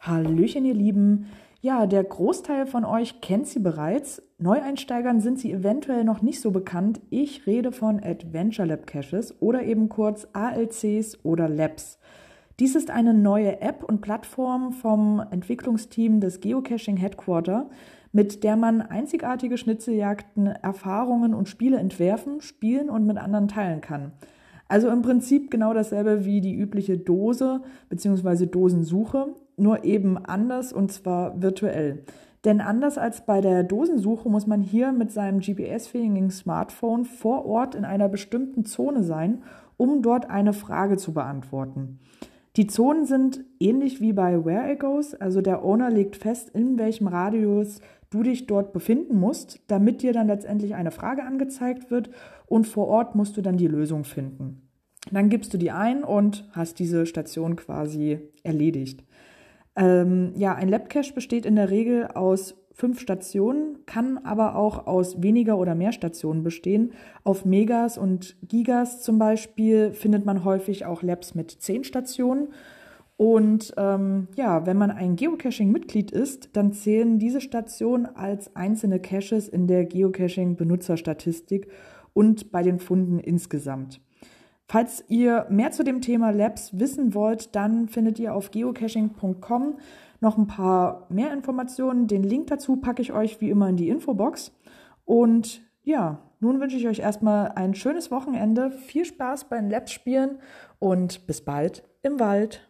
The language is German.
Hallöchen, ihr Lieben. Ja, der Großteil von euch kennt sie bereits. Neueinsteigern sind sie eventuell noch nicht so bekannt. Ich rede von Adventure Lab Caches oder eben kurz ALCs oder Labs. Dies ist eine neue App und Plattform vom Entwicklungsteam des Geocaching Headquarter, mit der man einzigartige Schnitzeljagden, Erfahrungen und Spiele entwerfen, spielen und mit anderen teilen kann. Also im Prinzip genau dasselbe wie die übliche Dose bzw. Dosensuche, nur eben anders und zwar virtuell. Denn anders als bei der Dosensuche muss man hier mit seinem GPS-fähigen Smartphone vor Ort in einer bestimmten Zone sein, um dort eine Frage zu beantworten. Die Zonen sind ähnlich wie bei Where It Goes, also der Owner legt fest, in welchem Radius du dich dort befinden musst, damit dir dann letztendlich eine Frage angezeigt wird und vor Ort musst du dann die Lösung finden. Dann gibst du die ein und hast diese Station quasi erledigt. Ähm, ja, ein Labcache besteht in der Regel aus fünf Stationen, kann aber auch aus weniger oder mehr Stationen bestehen. Auf Megas und Gigas zum Beispiel findet man häufig auch Labs mit zehn Stationen. Und ähm, ja, wenn man ein Geocaching-Mitglied ist, dann zählen diese Stationen als einzelne Caches in der Geocaching-Benutzerstatistik und bei den Funden insgesamt. Falls ihr mehr zu dem Thema Labs wissen wollt, dann findet ihr auf geocaching.com noch ein paar mehr Informationen. Den Link dazu packe ich euch wie immer in die Infobox. Und ja, nun wünsche ich euch erstmal ein schönes Wochenende, viel Spaß beim Labs spielen und bis bald im Wald.